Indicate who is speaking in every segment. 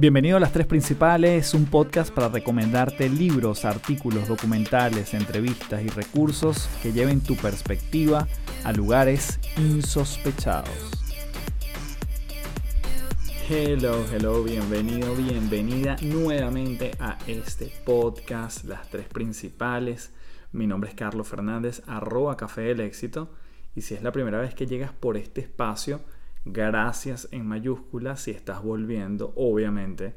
Speaker 1: Bienvenido a Las Tres Principales, un podcast para recomendarte libros, artículos, documentales, entrevistas y recursos que lleven tu perspectiva a lugares insospechados. Hello, hello, bienvenido, bienvenida nuevamente a este podcast, Las Tres Principales. Mi nombre es Carlos Fernández, arroba Café del Éxito. Y si es la primera vez que llegas por este espacio, gracias en mayúsculas si estás volviendo, obviamente.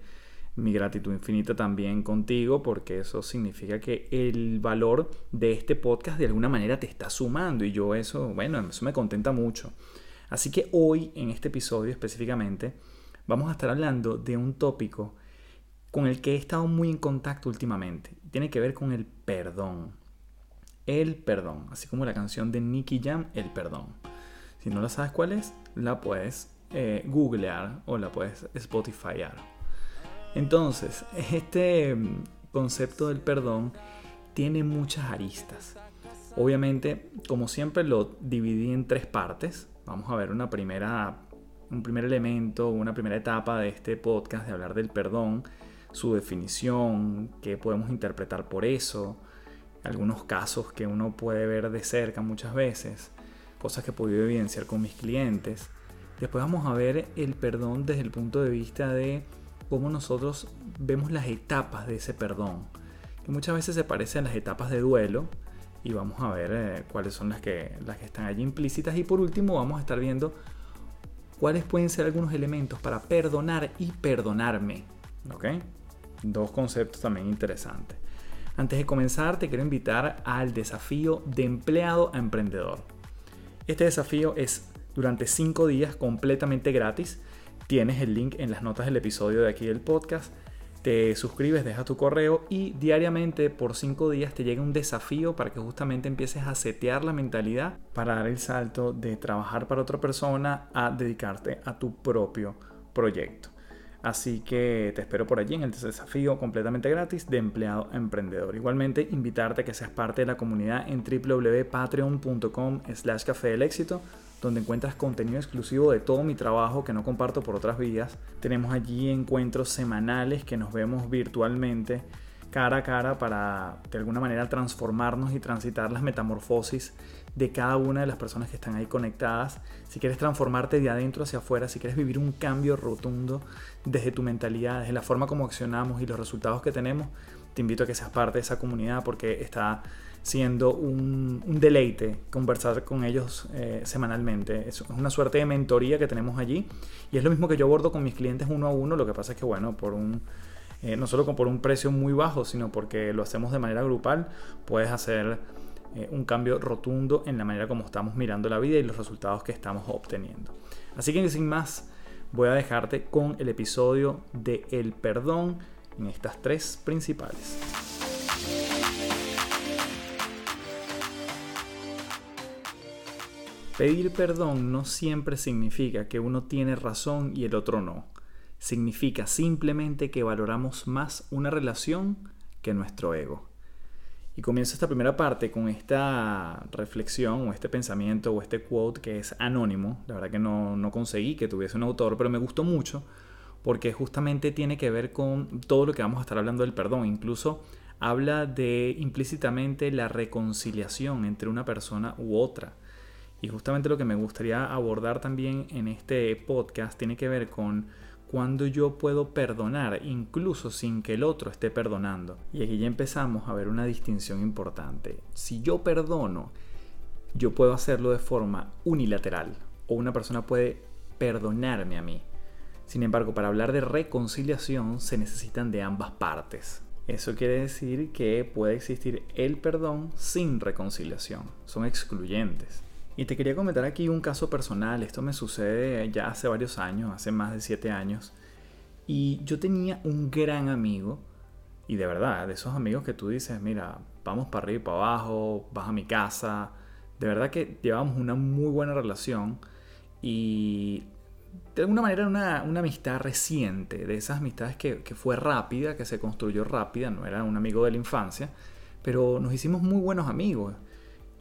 Speaker 1: Mi gratitud infinita también contigo porque eso significa que el valor de este podcast de alguna manera te está sumando y yo eso, bueno, eso me contenta mucho. Así que hoy en este episodio específicamente vamos a estar hablando de un tópico con el que he estado muy en contacto últimamente. Tiene que ver con el perdón. El perdón, así como la canción de Nicky Jam, El perdón. Si no la sabes cuál es, la puedes eh, googlear o la puedes spotifyar. Entonces, este mm, concepto del perdón tiene muchas aristas. Obviamente, como siempre, lo dividí en tres partes. Vamos a ver una primera, un primer elemento, una primera etapa de este podcast de hablar del perdón, su definición, qué podemos interpretar por eso, algunos casos que uno puede ver de cerca muchas veces, cosas que he podido evidenciar con mis clientes. Después vamos a ver el perdón desde el punto de vista de cómo nosotros vemos las etapas de ese perdón, que muchas veces se parecen a las etapas de duelo, y vamos a ver eh, cuáles son las que, las que están allí implícitas. Y por último vamos a estar viendo cuáles pueden ser algunos elementos para perdonar y perdonarme. ¿Ok? Dos conceptos también interesantes. Antes de comenzar, te quiero invitar al desafío de empleado a emprendedor. Este desafío es durante 5 días completamente gratis. Tienes el link en las notas del episodio de aquí del podcast. Te suscribes, dejas tu correo y diariamente por 5 días te llega un desafío para que justamente empieces a setear la mentalidad para dar el salto de trabajar para otra persona a dedicarte a tu propio proyecto. Así que te espero por allí en el desafío completamente gratis de empleado emprendedor. Igualmente, invitarte a que seas parte de la comunidad en www.patreon.com slash café del éxito, donde encuentras contenido exclusivo de todo mi trabajo que no comparto por otras vías. Tenemos allí encuentros semanales que nos vemos virtualmente cara a cara para de alguna manera transformarnos y transitar las metamorfosis de cada una de las personas que están ahí conectadas. Si quieres transformarte de adentro hacia afuera, si quieres vivir un cambio rotundo desde tu mentalidad, desde la forma como accionamos y los resultados que tenemos, te invito a que seas parte de esa comunidad porque está siendo un, deleite conversar con ellos eh, semanalmente. Es una suerte de mentoría que tenemos allí y es lo mismo que yo abordo con mis clientes uno a uno, lo que pasa es que bueno, por un eh, no solo por un precio muy bajo, sino porque lo hacemos de manera grupal, puedes hacer eh, un cambio rotundo en la manera como estamos mirando la vida y los resultados que estamos obteniendo. Así que sin más, voy a dejarte con el episodio de El perdón en estas tres principales. Pedir perdón no siempre significa que uno tiene razón y el otro no significa simplemente que valoramos más una relación que nuestro ego. Y comienzo esta primera parte con esta reflexión o este pensamiento o este quote que es anónimo. La verdad que no, no conseguí que tuviese un autor, pero me gustó mucho porque justamente tiene que ver con todo lo que vamos a estar hablando del perdón. Incluso habla de implícitamente la reconciliación entre una persona u otra. Y justamente lo que me gustaría abordar también en este podcast tiene que ver con cuando yo puedo perdonar incluso sin que el otro esté perdonando. Y aquí ya empezamos a ver una distinción importante. Si yo perdono, yo puedo hacerlo de forma unilateral o una persona puede perdonarme a mí. Sin embargo, para hablar de reconciliación se necesitan de ambas partes. Eso quiere decir que puede existir el perdón sin reconciliación. Son excluyentes. Y te quería comentar aquí un caso personal. Esto me sucede ya hace varios años, hace más de siete años. Y yo tenía un gran amigo, y de verdad, de esos amigos que tú dices, mira, vamos para arriba y para abajo, vas a mi casa. De verdad que llevábamos una muy buena relación y de alguna manera una, una amistad reciente, de esas amistades que, que fue rápida, que se construyó rápida, no era un amigo de la infancia, pero nos hicimos muy buenos amigos.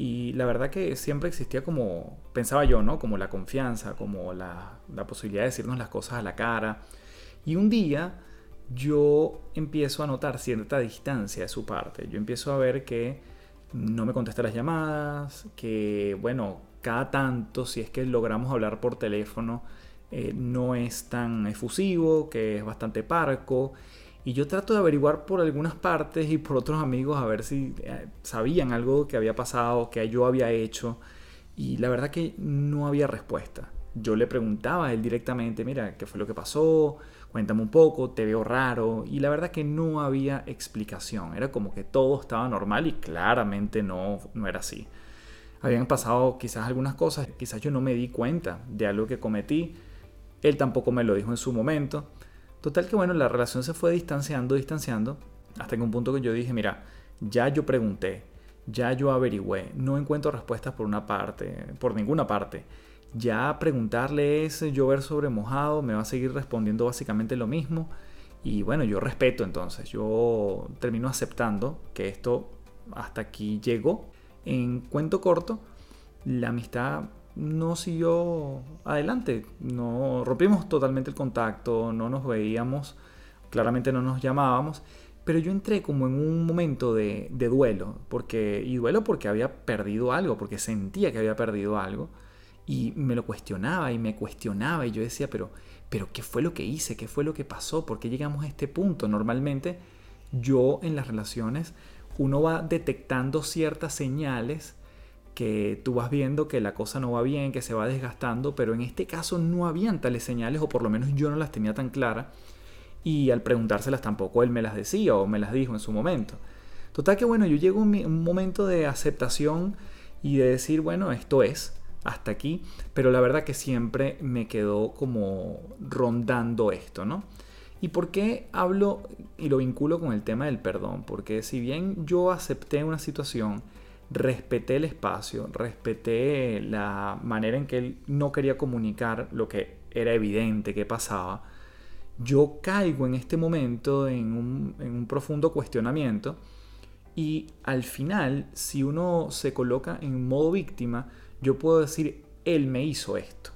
Speaker 1: Y la verdad que siempre existía como, pensaba yo, ¿no? Como la confianza, como la, la posibilidad de decirnos las cosas a la cara. Y un día yo empiezo a notar cierta distancia de su parte. Yo empiezo a ver que no me contesta las llamadas, que bueno, cada tanto, si es que logramos hablar por teléfono, eh, no es tan efusivo, que es bastante parco. Y yo trato de averiguar por algunas partes y por otros amigos a ver si eh, sabían algo que había pasado, que yo había hecho. Y la verdad que no había respuesta. Yo le preguntaba a él directamente, mira, ¿qué fue lo que pasó? Cuéntame un poco, te veo raro. Y la verdad que no había explicación. Era como que todo estaba normal y claramente no, no era así. Habían pasado quizás algunas cosas, quizás yo no me di cuenta de algo que cometí. Él tampoco me lo dijo en su momento. Total que bueno, la relación se fue distanciando, distanciando, hasta que un punto que yo dije, mira, ya yo pregunté, ya yo averigüé, no encuentro respuestas por una parte, por ninguna parte. Ya preguntarle es llover sobre mojado, me va a seguir respondiendo básicamente lo mismo. Y bueno, yo respeto entonces, yo termino aceptando que esto hasta aquí llegó. En cuento corto, la amistad no siguió adelante, no rompimos totalmente el contacto, no nos veíamos, claramente no nos llamábamos pero yo entré como en un momento de, duelo, porque, y duelo porque había perdido algo, porque sentía que había perdido algo, y me lo cuestionaba y me cuestionaba, y yo decía, pero, pero ¿qué fue lo que hice? ¿Qué fue lo que pasó? ¿Por qué llegamos a este punto? Normalmente yo en las relaciones, uno va detectando ciertas señales que tú vas viendo que la cosa no va bien, que se va desgastando, pero en este caso no habían tales señales, o por lo menos yo no las tenía tan claras y al preguntárselas tampoco él me las decía o me las dijo en su momento. Total que bueno, yo llego a un momento de aceptación y de decir, bueno, esto es, hasta aquí, pero la verdad que siempre me quedó como rondando esto, ¿no? ¿Y por qué hablo y lo vinculo con el tema del perdón? Porque si bien yo acepté una situación, respeté el espacio, respeté la manera en que él no quería comunicar lo que era evidente que pasaba, yo caigo en este momento en un, profundo cuestionamiento y al final, si uno se coloca en modo víctima, yo puedo decir, él me hizo esto.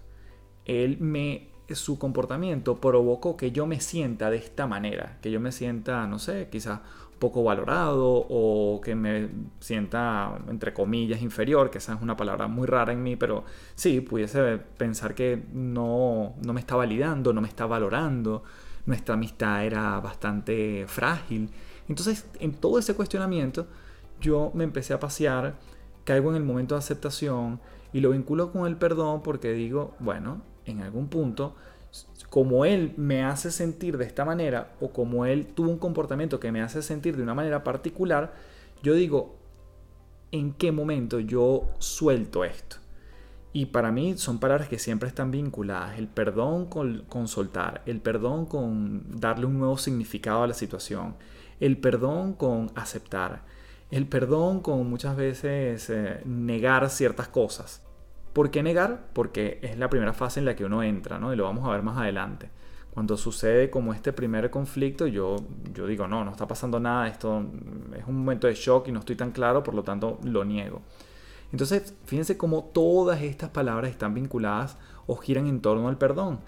Speaker 1: Él me, su comportamiento provocó que yo me sienta de esta manera, que yo me sienta, no sé, quizás poco valorado o que me sienta, entre comillas, inferior, que esa es una palabra muy rara en mí, pero sí, pudiese pensar que no, no me está validando, no me está valorando, nuestra amistad era bastante frágil. Entonces, en todo ese cuestionamiento, yo me empecé a pasear, caigo en el momento de aceptación y lo vinculo con el perdón porque digo, bueno, en algún punto como él me hace sentir de esta manera o como él tuvo un comportamiento que me hace sentir de una manera particular, yo digo, ¿en qué momento yo suelto esto? Y para mí son palabras que siempre están vinculadas. El perdón con, soltar, el perdón con darle un nuevo significado a la situación, el perdón con aceptar, el perdón con muchas veces eh, negar ciertas cosas. ¿Por qué negar? Porque es la primera fase en la que uno entra, ¿no? Y lo vamos a ver más adelante. Cuando sucede como este primer conflicto, yo, yo digo, no, no está pasando nada, esto es un momento de shock y no estoy tan claro, por lo tanto lo niego. Entonces, fíjense cómo todas estas palabras están vinculadas o giran en torno al perdón.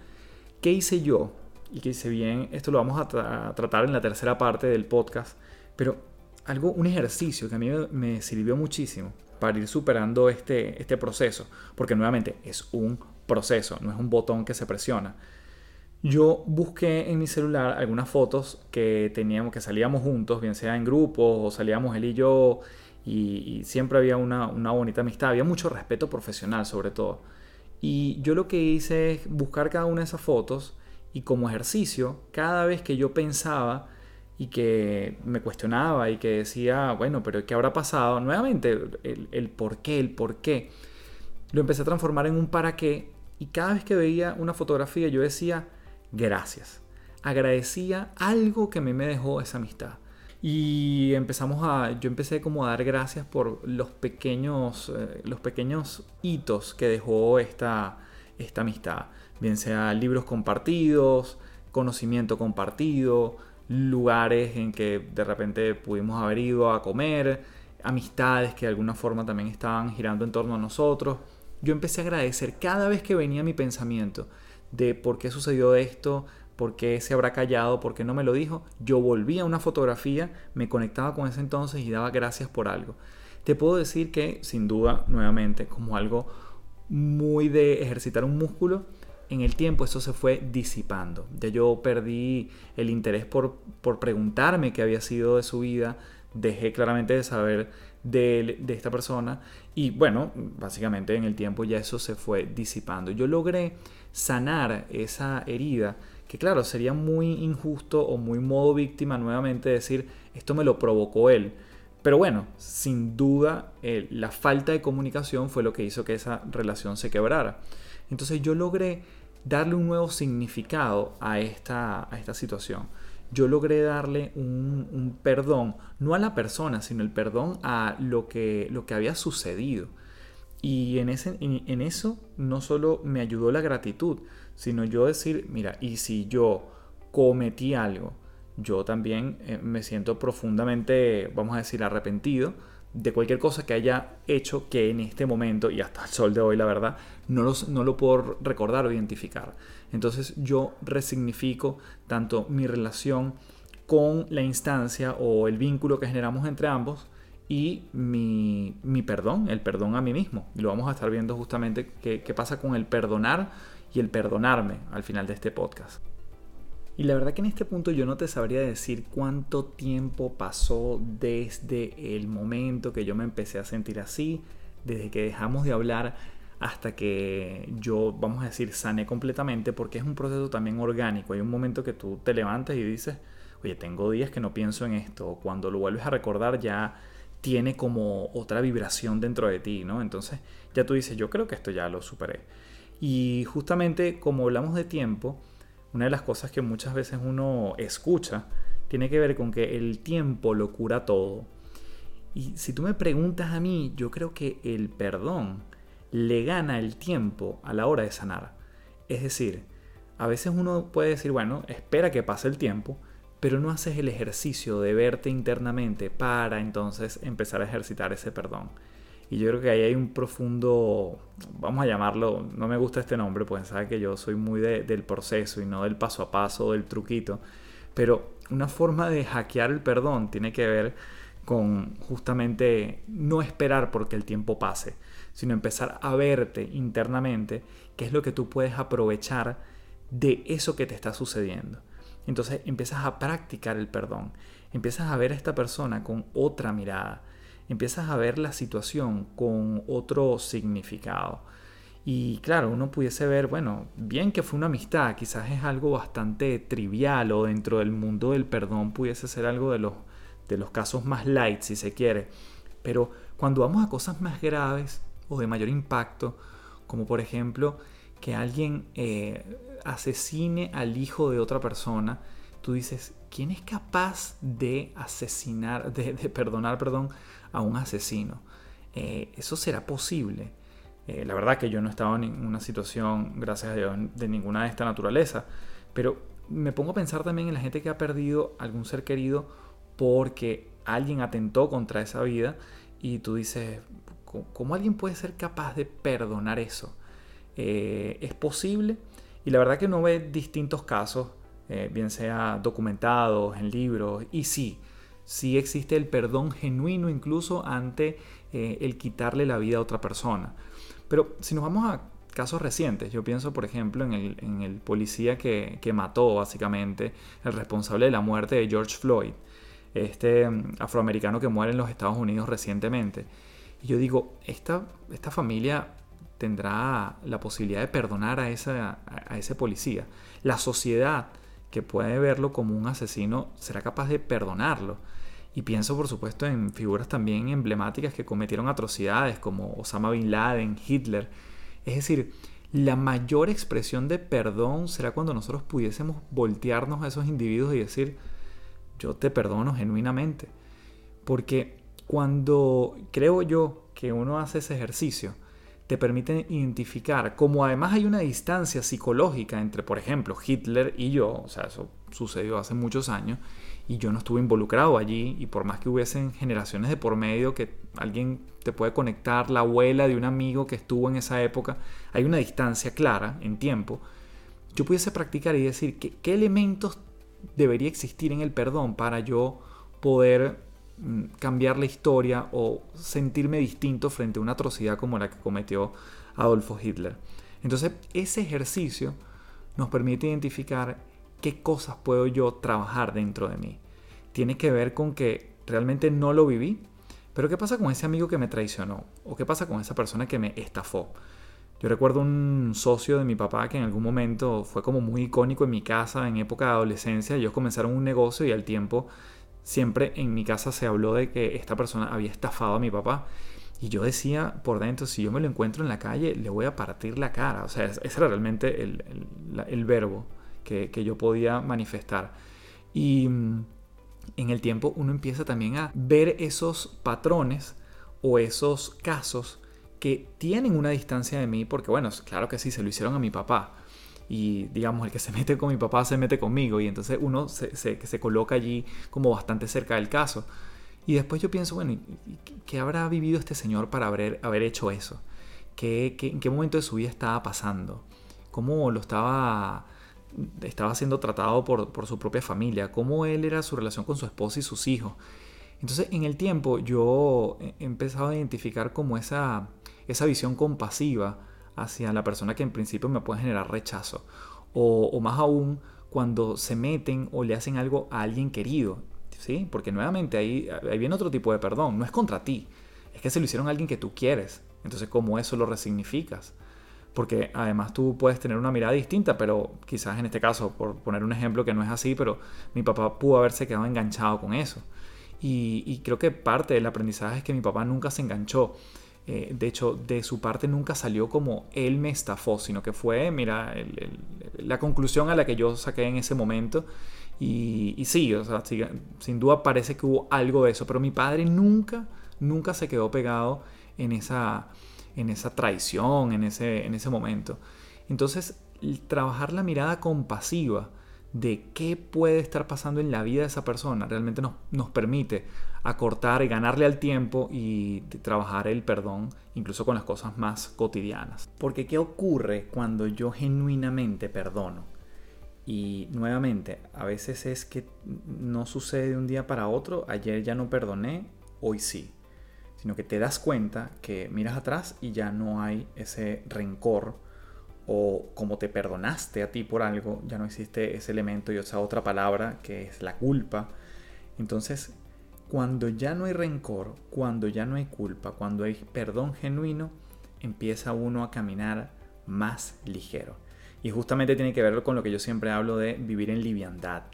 Speaker 1: ¿Qué hice yo? Y que hice bien, esto lo vamos a, tratar en la tercera parte del podcast, pero algo, un ejercicio que a mí me sirvió muchísimo para ir superando este, este proceso, porque nuevamente es un proceso, no es un botón que se presiona. Yo busqué en mi celular algunas fotos que teníamos, que salíamos juntos, bien sea en grupos o salíamos él y yo, y, siempre había una, una, bonita amistad, había mucho respeto profesional sobre todo. Y yo lo que hice es buscar cada una de esas fotos y como ejercicio, cada vez que yo pensaba y que me cuestionaba y que decía, bueno, pero ¿qué habrá pasado? Nuevamente, el, por qué, el por qué. Lo empecé a transformar en un para qué y cada vez que veía una fotografía yo decía, gracias. Agradecía algo que a mí me dejó esa amistad. Y empezamos a, yo empecé como a dar gracias por los pequeños, eh, los pequeños hitos que dejó esta, esta amistad. Bien sea libros compartidos, conocimiento compartido, lugares en que de repente pudimos haber ido a comer, amistades que de alguna forma también estaban girando en torno a nosotros. Yo empecé a agradecer cada vez que venía mi pensamiento de por qué sucedió esto, ¿Por qué se habrá callado? ¿Por qué no me lo dijo? Yo volví a una fotografía, me conectaba con ese entonces y daba gracias por algo. Te puedo decir que, sin duda, nuevamente, como algo muy de ejercitar un músculo, en el tiempo eso se fue disipando. Ya yo perdí el interés por, por preguntarme qué había sido de su vida, dejé claramente de saber de, de, esta persona y bueno, básicamente en el tiempo ya eso se fue disipando. Yo logré sanar esa herida que claro, sería muy injusto o muy modo víctima nuevamente decir esto me lo provocó él. Pero bueno, sin duda la falta de comunicación fue lo que hizo que esa relación se quebrara. Entonces yo logré darle un nuevo significado a esta, a esta situación. Yo logré darle un, perdón, no a la persona, sino el perdón a lo que, lo que había sucedido. Y en, ese, en, eso no solo me ayudó la gratitud, sino yo decir, mira, y si yo cometí algo, yo también eh, me siento profundamente, vamos a decir, arrepentido de cualquier cosa que haya hecho que en este momento y hasta el sol de hoy, la verdad, no, no lo puedo recordar o identificar. Entonces yo resignifico tanto mi relación con la instancia o el vínculo que generamos entre ambos y mi, perdón, el perdón a mí mismo. Y lo vamos a estar viendo justamente qué, qué pasa con el perdonar y el perdonarme al final de este podcast. Y la verdad que en este punto yo no te sabría decir cuánto tiempo pasó desde el momento que yo me empecé a sentir así, desde que dejamos de hablar hasta que yo, vamos a decir, sané completamente, porque es un proceso también orgánico. Hay un momento que tú te levantas y dices, oye, tengo días que no pienso en esto, cuando lo vuelves a recordar ya tiene como otra vibración dentro de ti, ¿no? Entonces ya tú dices, yo creo que esto ya lo superé. Y justamente como hablamos de tiempo, una de las cosas que muchas veces uno escucha tiene que ver con que el tiempo lo cura todo. Y si tú me preguntas a mí, yo creo que el perdón le gana el tiempo a la hora de sanar. Es decir, a veces uno puede decir, bueno, espera que pase el tiempo, pero no haces el ejercicio de verte internamente para entonces empezar a ejercitar ese perdón. Y yo creo que ahí hay un profundo, vamos a llamarlo, no me gusta este nombre, pues sabe que yo soy muy del proceso y no del paso a paso, del truquito. Pero una forma de hackear el perdón tiene que ver con justamente no esperar porque el tiempo pase, sino empezar a verte internamente qué es lo que tú puedes aprovechar de eso que te está sucediendo. Entonces empiezas a practicar el perdón, empiezas a ver a esta persona con otra mirada, empiezas a ver la situación con otro significado. Y claro, uno pudiese ver, bueno, bien que fue una amistad, quizás es algo bastante trivial o dentro del mundo del perdón pudiese ser algo de los, de los casos más light, si se quiere. Pero cuando vamos a cosas más graves o de mayor impacto, como por ejemplo que alguien eh, asesine al hijo de otra persona, tú dices, ¿quién es capaz de asesinar, de, perdonar, perdón, a un asesino? Eh, ¿Eso será posible? Eh, la verdad que yo no he estado en una situación, gracias a Dios, de ninguna de esta naturaleza, pero me pongo a pensar también en la gente que ha perdido algún ser querido porque alguien atentó contra esa vida y tú dices, ¿cómo alguien puede ser capaz de perdonar eso? Eh, ¿Es posible? Y la verdad que no ve distintos casos bien sea documentados en libros, y sí, sí existe el perdón genuino incluso ante eh, el quitarle la vida a otra persona. Pero si nos vamos a casos recientes, yo pienso por ejemplo en el, policía que, mató básicamente el responsable de la muerte de George Floyd, este mm, afroamericano que muere en los Estados Unidos recientemente. Y yo digo, esta, esta familia tendrá la posibilidad de perdonar a, a ese policía. La sociedad que puede verlo como un asesino será capaz de perdonarlo. Y pienso por supuesto en figuras también emblemáticas que cometieron atrocidades como Osama Bin Laden, Hitler. Es decir, la mayor expresión de perdón será cuando nosotros pudiésemos voltearnos a esos individuos y decir, yo te perdono genuinamente. Porque cuando creo yo que uno hace ese ejercicio, te permiten identificar, como además hay una distancia psicológica entre, por ejemplo, Hitler y yo, o sea, eso sucedió hace muchos años, y yo no estuve involucrado allí, y por más que hubiesen generaciones de por medio que alguien te puede conectar, la abuela de un amigo que estuvo en esa época, hay una distancia clara en tiempo, yo pudiese practicar y decir que, qué elementos debería existir en el perdón para yo poder cambiar la historia o sentirme distinto frente a una atrocidad como la que cometió Adolfo Hitler. Entonces, ese ejercicio nos permite identificar qué cosas puedo yo trabajar dentro de mí. Tiene que ver con que realmente no lo viví, pero ¿qué pasa con ese amigo que me traicionó? ¿O qué pasa con esa persona que me estafó? Yo recuerdo un socio de mi papá que en algún momento fue como muy icónico en mi casa en época de adolescencia. Ellos comenzaron un negocio y al tiempo siempre en mi casa se habló de que esta persona había estafado a mi papá. Y yo decía por dentro, si yo me lo encuentro en la calle, le voy a partir la cara. O sea, ese era realmente el, verbo que, que, yo podía manifestar. Y mm, en el tiempo uno empieza también a ver esos patrones o esos casos que tienen una distancia de mí, porque bueno, claro que sí, se lo hicieron a mi papá. Y digamos, el que se mete con mi papá se mete conmigo. Y entonces uno se, se, se coloca allí como bastante cerca del caso. Y después yo pienso, bueno, ¿qué habrá vivido este señor para haber, haber hecho eso? ¿Qué, en qué momento de su vida estaba pasando? ¿Cómo lo estaba, estaba siendo tratado por, por su propia familia? ¿Cómo él era su relación con su esposa y sus hijos? Entonces, en el tiempo yo he empezado a identificar como esa, esa visión compasiva hacia la persona que en principio me puede generar rechazo. O, más aún, cuando se meten o le hacen algo a alguien querido. ¿sí? Porque nuevamente ahí, ahí viene otro tipo de perdón. No es contra ti. Es que se lo hicieron a alguien que tú quieres. Entonces, ¿cómo eso lo resignificas? Porque además tú puedes tener una mirada distinta, pero quizás en este caso, por poner un ejemplo que no es así, pero mi papá pudo haberse quedado enganchado con eso. Y creo que parte del aprendizaje es que mi papá nunca se enganchó eh, de hecho, de su parte nunca salió como él me estafó, sino que fue, mira, la conclusión a la que yo saqué en ese momento. Y, sí, o sea, sin duda parece que hubo algo de eso, pero mi padre nunca, nunca se quedó pegado en esa, en esa traición, en ese, en ese momento. Entonces, trabajar la mirada compasiva de qué puede estar pasando en la vida de esa persona realmente nos, nos permite acortar y ganarle al tiempo y trabajar el perdón incluso con las cosas más cotidianas. Porque ¿qué ocurre cuando yo genuinamente perdono? Y nuevamente, a veces es que no sucede de un día para otro, ayer ya no perdoné, hoy sí. Sino que te das cuenta que miras atrás y ya no hay ese rencor o como te perdonaste a ti por algo, ya no existe ese elemento y esa otra palabra que es la culpa. Entonces, cuando ya no hay rencor, cuando ya no hay culpa, cuando hay perdón genuino, empieza uno a caminar más ligero. Y justamente tiene que ver con lo que yo siempre hablo de vivir en liviandad.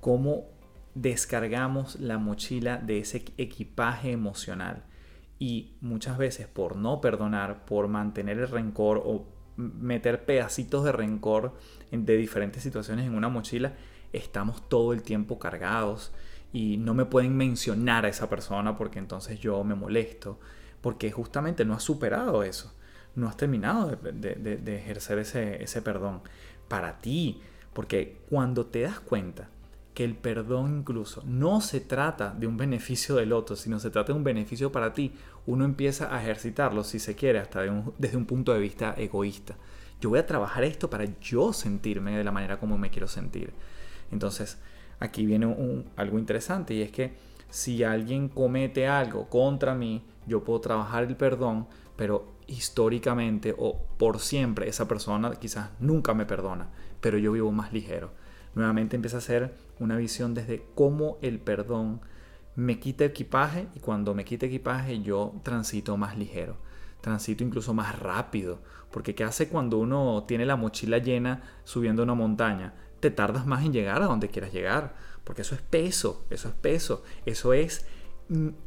Speaker 1: Cómo descargamos la mochila de ese equipaje emocional. Y muchas veces por no perdonar, por mantener el rencor o meter pedacitos de rencor de diferentes situaciones en una mochila, estamos todo el tiempo cargados y no me pueden mencionar a esa persona porque entonces yo me molesto, porque justamente no has superado eso, no has terminado de, ejercer ese, ese perdón para ti, porque cuando te das cuenta que el perdón incluso no se trata de un beneficio del otro, sino se trata de un beneficio para ti, uno empieza a ejercitarlo, si se quiere, hasta desde un punto de vista egoísta. Yo voy a trabajar esto para yo sentirme de la manera como me quiero sentir. Entonces, aquí viene algo interesante y es que si alguien comete algo contra mí, yo puedo trabajar el perdón, pero históricamente o por siempre esa persona quizás nunca me perdona, pero yo vivo más ligero nuevamente empieza a ser una visión desde cómo el perdón me quita equipaje y cuando me quita equipaje yo transito más ligero, transito incluso más rápido, porque ¿qué hace cuando uno tiene la mochila llena subiendo una montaña? Te tardas más en llegar a donde quieras llegar, porque eso es peso, eso es peso, eso es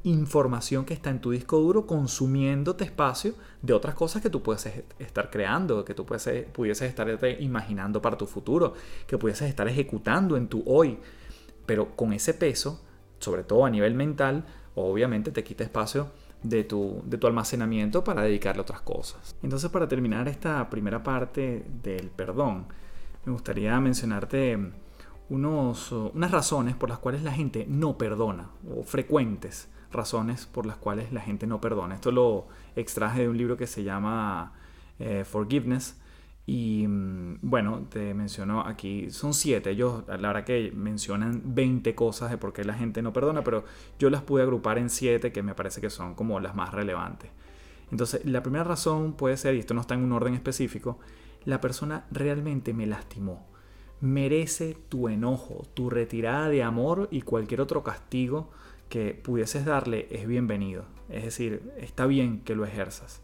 Speaker 1: información que está en tu disco duro consumiéndote espacio de otras cosas que tú puedes estar creando, que tú puedes, pudieses estar imaginando para tu futuro, que pudieses estar ejecutando en tu hoy. Pero con ese peso, sobre todo a nivel mental, obviamente te quita espacio de tu, de tu almacenamiento para dedicarle a otras cosas. Entonces para terminar esta primera parte del perdón, me gustaría mencionarte unos, unas razones por las cuales la gente no perdona, o frecuentes razones por las cuales la gente no perdona. Esto lo extraje de un libro que se llama eh, Forgiveness Y mm, bueno, te menciono aquí, son siete. Ellos, la verdad que mencionan 20 cosas de por qué la gente no perdona, pero yo las pude agrupar en siete que me parece que son como las más relevantes. Entonces, la primera razón puede ser, y esto no está en un orden específico, la persona realmente me lastimó. Merece tu enojo, tu retirada de amor y cualquier otro castigo que pudieses darle es bienvenido. Es decir, está bien que lo ejerzas.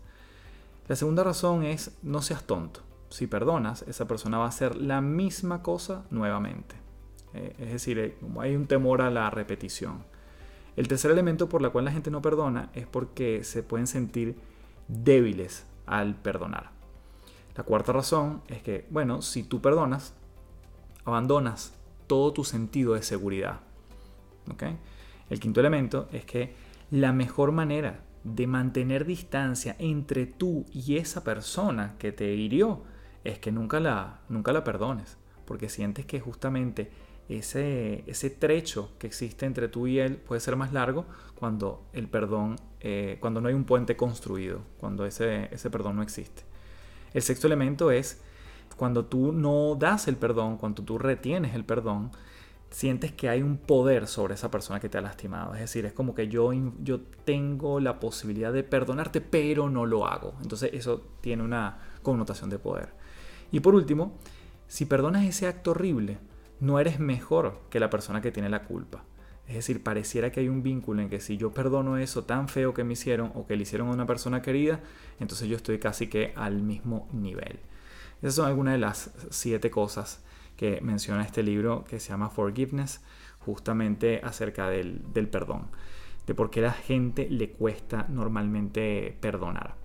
Speaker 1: La segunda razón es no seas tonto. Si perdonas, esa persona va a hacer la misma cosa nuevamente. Eh, es decir, eh, hay un temor a la repetición. El tercer elemento por el cual la gente no perdona es porque se pueden sentir débiles al perdonar. La cuarta razón es que, bueno, si tú perdonas, abandonas todo tu sentido de seguridad. El quinto elemento es que la mejor manera de mantener distancia entre tú y esa persona que te hirió es que nunca la, nunca la perdones, porque sientes que justamente ese, ese trecho que existe entre tú y él puede ser más largo cuando el perdón, eh, cuando no hay un puente construido, cuando ese, ese perdón no existe. El sexto elemento es cuando tú no das el perdón, cuando tú retienes el perdón, sientes que hay un poder sobre esa persona que te ha lastimado. Es decir, es como que yo, yo tengo la posibilidad de perdonarte, pero no lo hago. Entonces eso tiene una connotación de poder. Y por último, si perdonas ese acto horrible, no eres mejor que la persona que tiene la culpa. Es decir, pareciera que hay un vínculo en que si yo perdono eso tan feo que me hicieron o que le hicieron a una persona querida, entonces yo estoy casi que al mismo nivel. Esas son algunas de las siete cosas que menciona este libro que se llama Forgiveness, justamente acerca del, del perdón, de por qué a la gente le cuesta normalmente perdonar.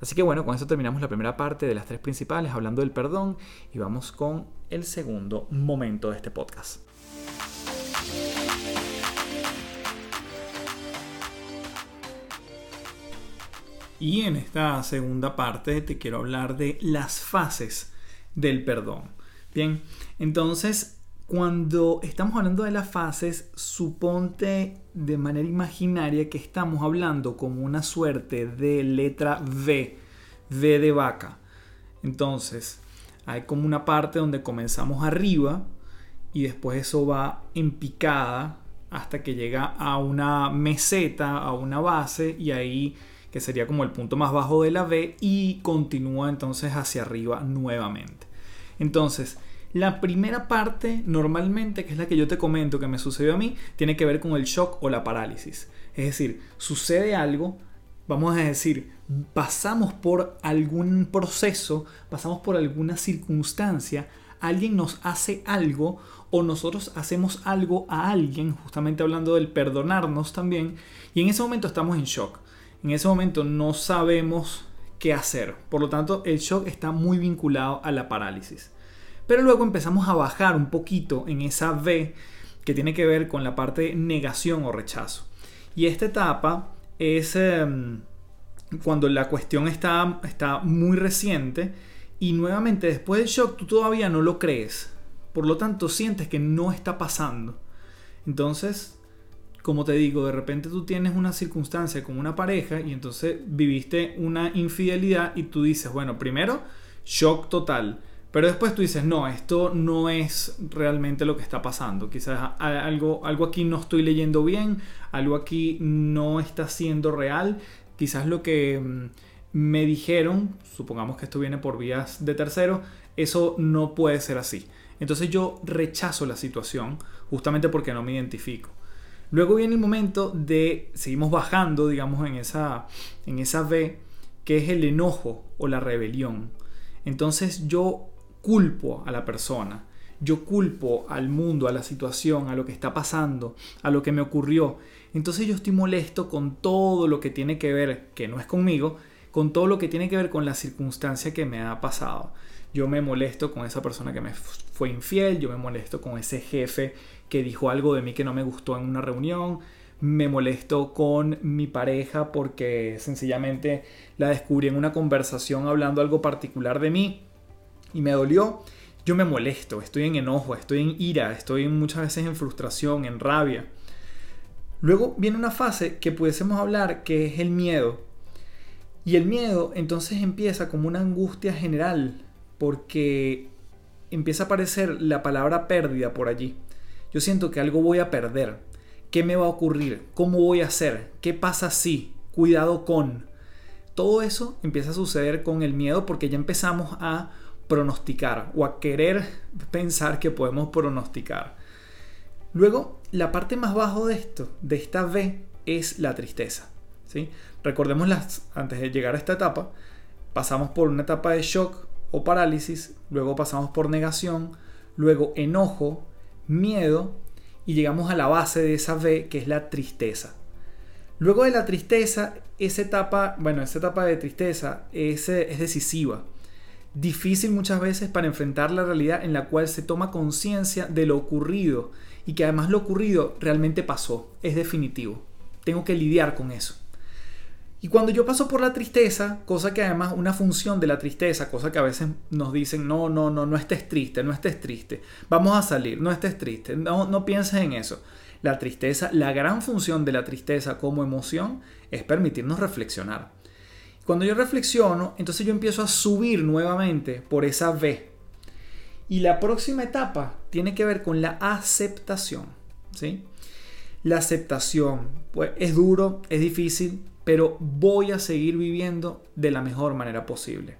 Speaker 1: Así que bueno, con eso terminamos la primera parte de las tres principales hablando del perdón y vamos con el segundo momento de este podcast. Y en esta segunda parte te quiero hablar de las fases del perdón. Bien, entonces cuando estamos hablando de las fases, suponte de manera imaginaria que estamos hablando como una suerte de letra V, V de vaca. Entonces, hay como una parte donde comenzamos arriba y después eso va en picada hasta que llega a una meseta, a una base y ahí que sería como el punto más bajo de la V, y continúa entonces hacia arriba nuevamente. Entonces, la primera parte, normalmente, que es la que yo te comento que me sucedió a mí, tiene que ver con el shock o la parálisis. Es decir, sucede algo, vamos a decir, pasamos por algún proceso, pasamos por alguna circunstancia, alguien nos hace algo o nosotros hacemos algo a alguien, justamente hablando del perdonarnos también, y en ese momento estamos en shock en ese momento no sabemos qué hacer. Por lo tanto, el shock está muy vinculado a la parálisis. Pero luego empezamos a bajar un poquito en esa V que tiene que ver con la parte negación o rechazo. Y esta etapa es em, cuando la cuestión está, está muy reciente y nuevamente después del shock tú todavía no lo crees. Por lo tanto, sientes que no está pasando. Entonces, como te digo, de repente tú tienes una circunstancia con una pareja y entonces viviste una infidelidad y tú dices, bueno, primero, shock total. Pero después tú dices, no, esto no es realmente lo que está pasando. Quizás algo, algo aquí no estoy leyendo bien, algo aquí no está siendo real. Quizás lo que mm, me dijeron, supongamos que esto viene por vías de tercero, eso no puede ser así. Entonces yo rechazo la situación justamente porque no me identifico. Luego viene el momento de, seguimos bajando, digamos, en esa, en esa V, que es el enojo o la rebelión. Entonces yo culpo a la persona, yo culpo al mundo, a la situación, a lo que está pasando, a lo que me ocurrió. Entonces yo estoy molesto con todo lo que tiene que ver, que no es conmigo, con todo lo que tiene que ver con la circunstancia que me ha pasado. Yo me molesto con esa persona que me fue infiel, yo me molesto con ese jefe que dijo algo de mí que no me gustó en una reunión, me molesto con mi pareja porque sencillamente la descubrí en una conversación hablando algo particular de mí y me dolió. Yo me molesto, estoy en enojo, estoy en ira, estoy muchas veces en frustración, en rabia. Luego viene una fase que pudiésemos hablar que es el miedo. Y el miedo entonces empieza como una angustia general porque empieza a aparecer la palabra pérdida por allí. Yo siento que algo voy a perder. ¿Qué me va a ocurrir? ¿Cómo voy a hacer? ¿Qué pasa si? Cuidado con. Todo eso empieza a suceder con el miedo porque ya empezamos a pronosticar o a querer pensar que podemos pronosticar. Luego, la parte más bajo de esto, de esta V, es la tristeza. ¿sí? Recordemos las, antes de llegar a esta etapa, pasamos por una etapa de shock o parálisis, luego pasamos por negación, luego enojo, miedo y llegamos a la base de esa V que es la tristeza. Luego de la tristeza, esa etapa, bueno, esa etapa de tristeza es, es decisiva. Difícil muchas veces para enfrentar la realidad en la cual se toma conciencia de lo ocurrido y que además lo ocurrido realmente pasó, es definitivo. Tengo que lidiar con eso. Y cuando yo paso por la tristeza, cosa que además una función de la tristeza, cosa que a veces nos dicen, no, no, no, no estés triste, no estés triste, vamos a salir, no estés triste, no, no pienses en eso. La tristeza, la gran función de la tristeza como emoción es permitirnos reflexionar. Cuando yo reflexiono, entonces yo empiezo a subir nuevamente por esa V. Y la próxima etapa tiene que ver con la aceptación. ¿sí? La aceptación, pues es duro, es difícil, pero voy a seguir viviendo de la mejor manera posible.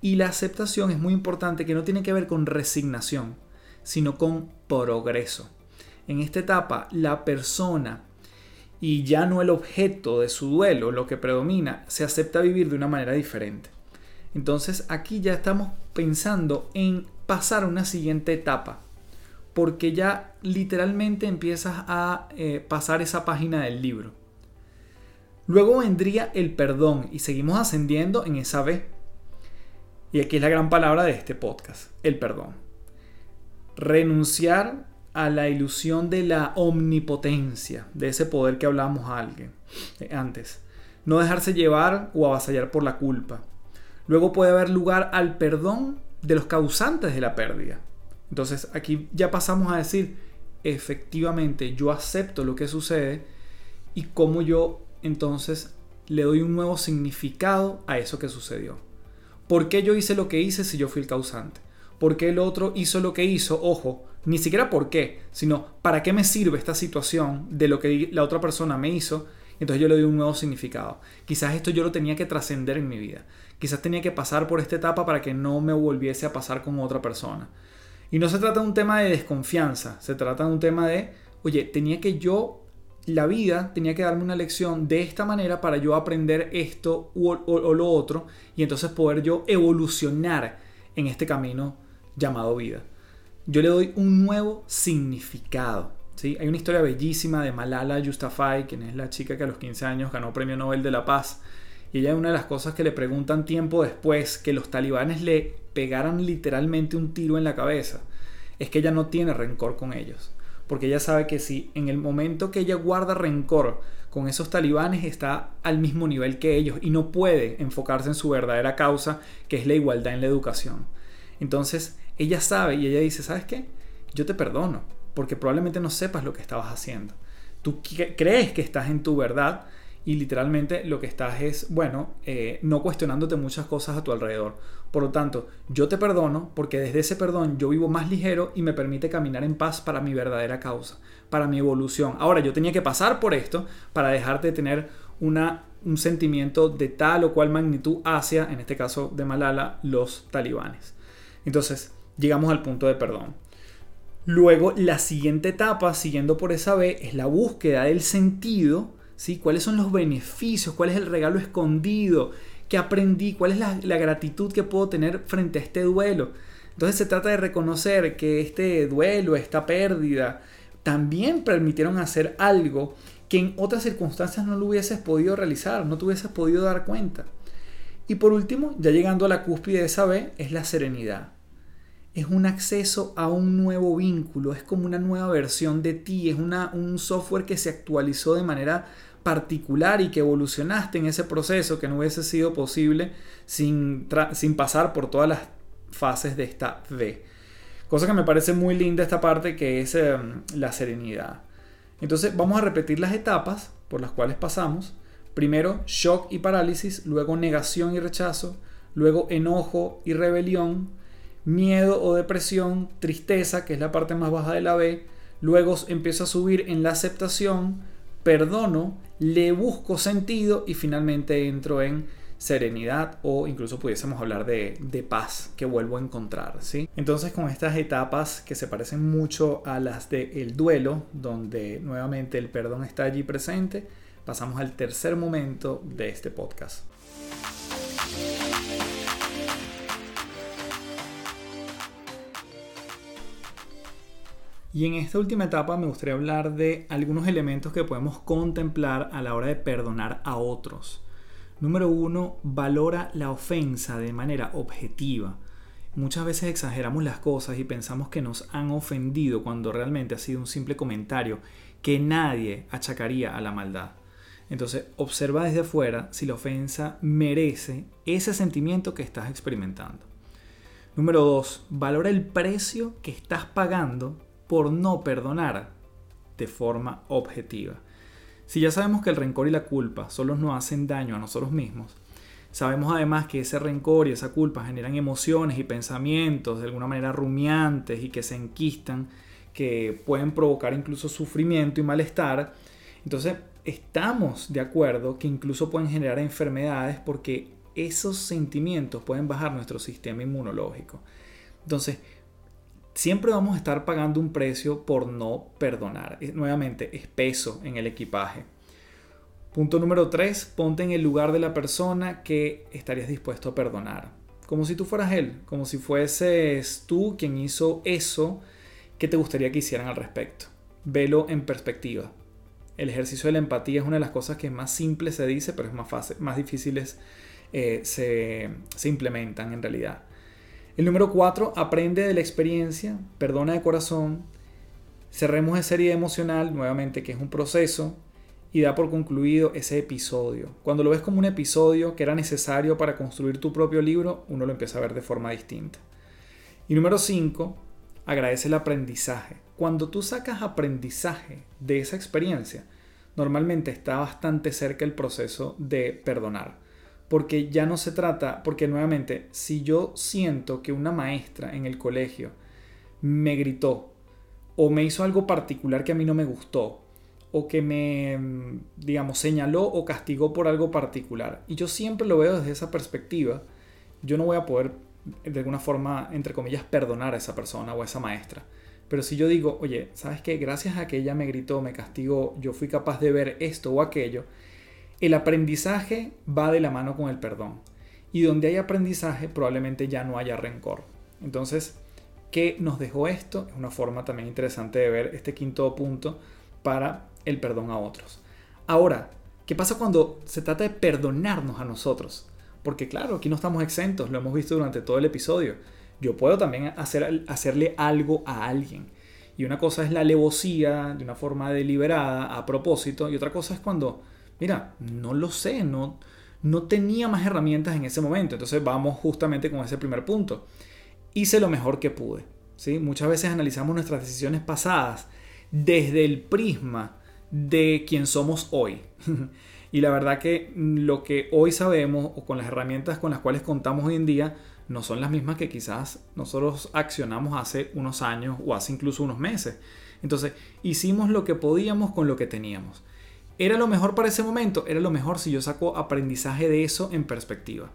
Speaker 1: Y la aceptación es muy importante que no tiene que ver con resignación, sino con progreso. En esta etapa, la persona y ya no el objeto de su duelo, lo que predomina, se acepta vivir de una manera diferente. Entonces aquí ya estamos pensando en pasar a una siguiente etapa, porque ya literalmente empiezas a eh, pasar esa página del libro. Luego vendría el perdón y seguimos ascendiendo en esa B. Y aquí es la gran palabra de este podcast, el perdón. Renunciar a la ilusión de la omnipotencia, de ese poder que hablábamos a alguien eh, antes. No dejarse llevar o avasallar por la culpa. Luego puede haber lugar al perdón de los causantes de la pérdida. Entonces aquí ya pasamos a decir, efectivamente, yo acepto lo que sucede y cómo yo entonces le doy un nuevo significado a eso que sucedió. ¿Por qué yo hice lo que hice si yo fui el causante? ¿Por qué el otro hizo lo que hizo? Ojo, ni siquiera por qué, sino para qué me sirve esta situación de lo que la otra persona me hizo. Entonces yo le doy un nuevo significado. Quizás esto yo lo tenía que trascender en mi vida. Quizás tenía que pasar por esta etapa para que no me volviese a pasar con otra persona. Y no se trata de un tema de desconfianza, se trata de un tema de, oye, tenía que yo la vida tenía que darme una lección de esta manera para yo aprender esto o, lo otro y entonces poder yo evolucionar en este camino llamado vida. Yo le doy un nuevo significado. ¿sí? Hay una historia bellísima de Malala Yousafzai, quien es la chica que a los 15 años ganó Premio Nobel de la Paz. Y ella es una de las cosas que le preguntan tiempo después que los talibanes le pegaran literalmente un tiro en la cabeza. Es que ella no tiene rencor con ellos porque ella sabe que si en el momento que ella guarda rencor con esos talibanes está al mismo nivel que ellos y no puede enfocarse en su verdadera causa, que es la igualdad en la educación. Entonces, ella sabe y ella dice, ¿sabes qué? Yo te perdono, porque probablemente no sepas lo que estabas haciendo. Tú crees que estás en tu verdad, y literalmente lo que estás es, bueno, eh, no cuestionándote muchas cosas a tu alrededor. Por lo tanto, yo te perdono porque desde ese perdón yo vivo más ligero y me permite caminar en paz para mi verdadera causa, para mi evolución. Ahora, yo tenía que pasar por esto para dejarte de tener una, un sentimiento de tal o cual magnitud hacia, en este caso de Malala, los talibanes. Entonces, llegamos al punto de perdón. Luego, la siguiente etapa, siguiendo por esa B, es la búsqueda del sentido ¿Cuáles son los beneficios? ¿Cuál es el regalo escondido? ¿Qué aprendí? ¿Cuál es la, gratitud que puedo tener frente a este duelo? Entonces se trata de reconocer que este duelo, esta pérdida, también permitieron hacer algo que en otras circunstancias no lo hubieses podido realizar, no te hubieses podido dar cuenta. Y por último, ya llegando a la cúspide de esa B, es la serenidad. Es un acceso a un nuevo vínculo, es como una nueva versión de ti, es una, un software que se actualizó de manera particular y que evolucionaste en ese proceso que no hubiese sido posible sin, sin pasar por todas las fases de esta V. Cosa que me parece muy linda esta parte que es em, la serenidad. Entonces vamos a repetir las etapas por las cuales pasamos. Primero shock y parálisis, luego negación y rechazo, luego enojo y rebelión, miedo o depresión, tristeza, que es la parte más baja de la B, luego empiezo a subir en la aceptación, perdono, le busco sentido y finalmente entro en serenidad o incluso pudiésemos hablar de, paz que vuelvo a encontrar, ¿sí? Entonces con estas etapas que se parecen mucho a las del duelo, donde nuevamente el perdón está allí presente, pasamos al tercer momento de este podcast. Y en esta última etapa me gustaría hablar de algunos elementos que podemos contemplar a la hora de perdonar a otros. Número uno, valora la ofensa de manera objetiva. Muchas veces exageramos las cosas y pensamos que nos han ofendido cuando realmente ha sido un simple comentario que nadie achacaría a la maldad. Entonces, observa desde afuera si la ofensa merece ese sentimiento que estás experimentando. Número dos, valora el precio que estás pagando por no perdonar de forma objetiva. Si ya sabemos que el rencor y la culpa solo nos hacen daño a nosotros mismos, sabemos además que ese rencor y esa culpa generan emociones y pensamientos de alguna manera rumiantes y que se enquistan, que pueden provocar incluso sufrimiento y malestar. Entonces, estamos de acuerdo que incluso pueden generar enfermedades porque esos sentimientos pueden bajar nuestro sistema inmunológico. Entonces, siempre vamos a estar pagando un precio por no perdonar. Nuevamente, es peso en el equipaje. Punto número 3, ponte en el lugar de la persona que estarías dispuesto a perdonar. Como si tú fueras él, como si fueses tú quien hizo eso que te gustaría que hicieran al respecto. Velo en perspectiva. El ejercicio de la empatía es una de las cosas que más simple se dice, pero es más fácil, más difíciles eh, se, se implementan en realidad. El número 4, aprende de la experiencia, perdona de corazón. Cerremos esa herida emocional, nuevamente, que es un proceso, y da por concluido ese episodio. Cuando lo ves como un episodio que era necesario para construir tu propio libro, uno lo empieza a ver de forma distinta. Y número 5, agradece el aprendizaje. Cuando tú sacas aprendizaje de esa experiencia, normalmente está bastante cerca el proceso de perdonar porque ya no se trata, porque nuevamente, si yo siento que una maestra en el colegio me gritó o me hizo algo particular que a mí no me gustó, o que me, digamos, señaló o castigó por algo particular, y yo siempre lo veo desde esa perspectiva, yo no voy a poder, de alguna forma, entre comillas, perdonar a esa persona o a esa maestra. Pero si yo digo, oye, ¿sabes qué? Gracias a que ella me gritó, me castigó, yo fui capaz de ver esto o aquello, el aprendizaje va de la mano con el perdón. Y donde hay aprendizaje probablemente ya no haya rencor. Entonces, ¿qué nos dejó esto? Es una forma también interesante de ver este quinto punto para el perdón a otros. Ahora, ¿qué pasa cuando se trata de perdonarnos a nosotros? Porque claro, aquí no estamos exentos, lo hemos visto durante todo el episodio. Yo puedo también hacer, hacerle algo a alguien. Y una cosa es la alevosía de una forma deliberada, a propósito, y otra cosa es cuando mira, no lo sé, no, no tenía más herramientas en ese momento. Entonces vamos justamente con ese primer punto. Hice lo mejor que pude. ¿sí? Muchas veces analizamos nuestras decisiones pasadas desde el prisma de quién somos hoy. y la verdad que lo que hoy sabemos o con las herramientas con las cuales contamos hoy en día no son las mismas que quizás nosotros accionamos hace unos años o hace incluso unos meses. Entonces, hicimos lo que podíamos con lo que teníamos. ¿Era lo mejor para ese momento? Era lo mejor si yo saco aprendizaje de eso en perspectiva.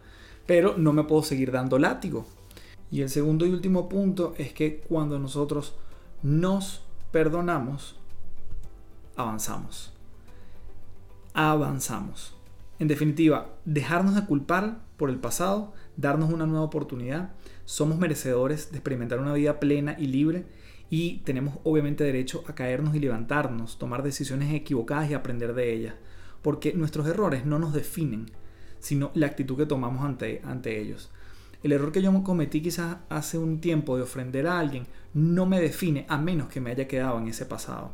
Speaker 1: Pero no me puedo seguir dando látigo. Y el segundo y último punto es que cuando nosotros nos perdonamos, avanzamos. Avanzamos. En definitiva, dejarnos de culpar por el pasado, darnos una nueva oportunidad. Somos merecedores de experimentar una vida plena y libre y tenemos obviamente derecho a caernos y levantarnos, tomar decisiones equivocadas y aprender de ellas, porque nuestros errores no nos definen, sino la actitud que tomamos ante, ante ellos. El error que yo cometí quizás hace un tiempo de ofender a alguien no me define a menos que me haya quedado en ese pasado.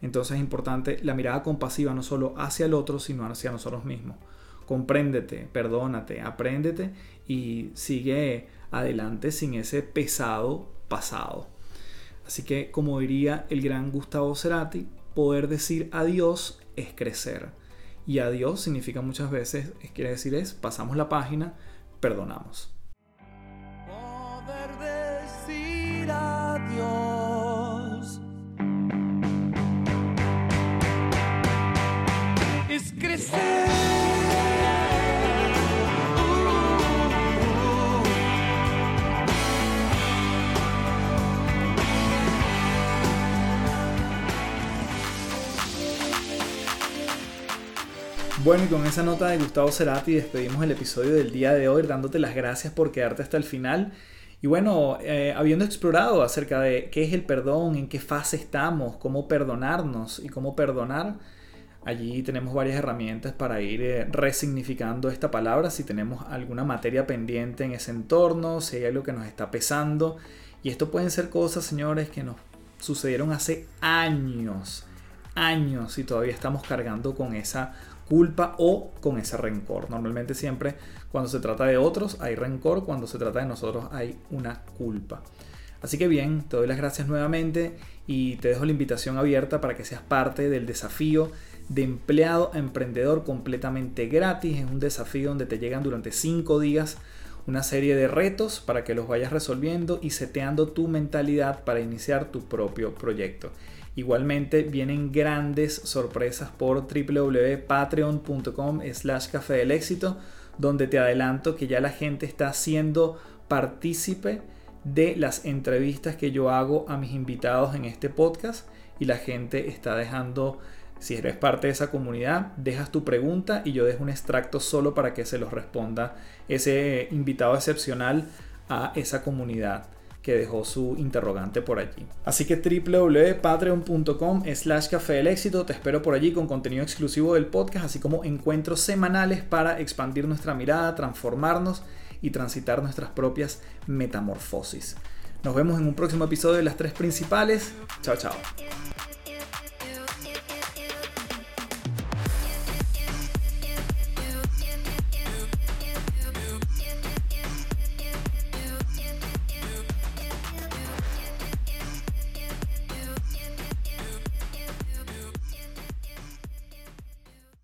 Speaker 1: Entonces es importante la mirada compasiva no solo hacia el otro, sino hacia nosotros mismos. Compréndete, perdónate, apréndete y sigue adelante sin ese pesado pasado. Así que, como diría el gran Gustavo Cerati, poder decir adiós es crecer. Y adiós significa muchas veces, quiere decir es, pasamos la página, perdonamos.
Speaker 2: Es
Speaker 1: Bueno, y con esa nota de Gustavo Cerati despedimos el episodio del día de hoy, dándote las gracias por quedarte hasta el final. Y bueno, eh, habiendo explorado acerca de qué es el perdón, en qué fase estamos, cómo perdonarnos y cómo perdonar, allí tenemos varias herramientas para ir eh, resignificando esta palabra, si tenemos alguna materia pendiente en ese entorno, si hay algo que nos está pesando. Y esto pueden ser cosas, señores, que nos sucedieron hace años, años y todavía estamos cargando con esa culpa o con ese rencor. Normalmente siempre cuando se trata de otros hay rencor, cuando se trata de nosotros hay una culpa. Así que bien, te doy las gracias nuevamente y te dejo la invitación abierta para que seas parte del desafío de empleado a emprendedor completamente gratis. Es un desafío donde te llegan durante 5 días una serie de retos para que los vayas resolviendo y seteando tu mentalidad para iniciar tu propio proyecto. Igualmente vienen grandes sorpresas por www.patreon.com slash café del éxito, donde te adelanto que ya la gente está siendo partícipe de las entrevistas que yo hago a mis invitados en este podcast y la gente está dejando, si eres parte de esa comunidad, dejas tu pregunta y yo dejo un extracto solo para que se los responda ese invitado excepcional a esa comunidad que dejó su interrogante por allí. Así que www.patreon.com slash café del éxito, te espero por allí con contenido exclusivo del podcast, así como encuentros semanales para expandir nuestra mirada, transformarnos y transitar nuestras propias metamorfosis. Nos vemos en un próximo episodio de las tres principales. Chao, chao.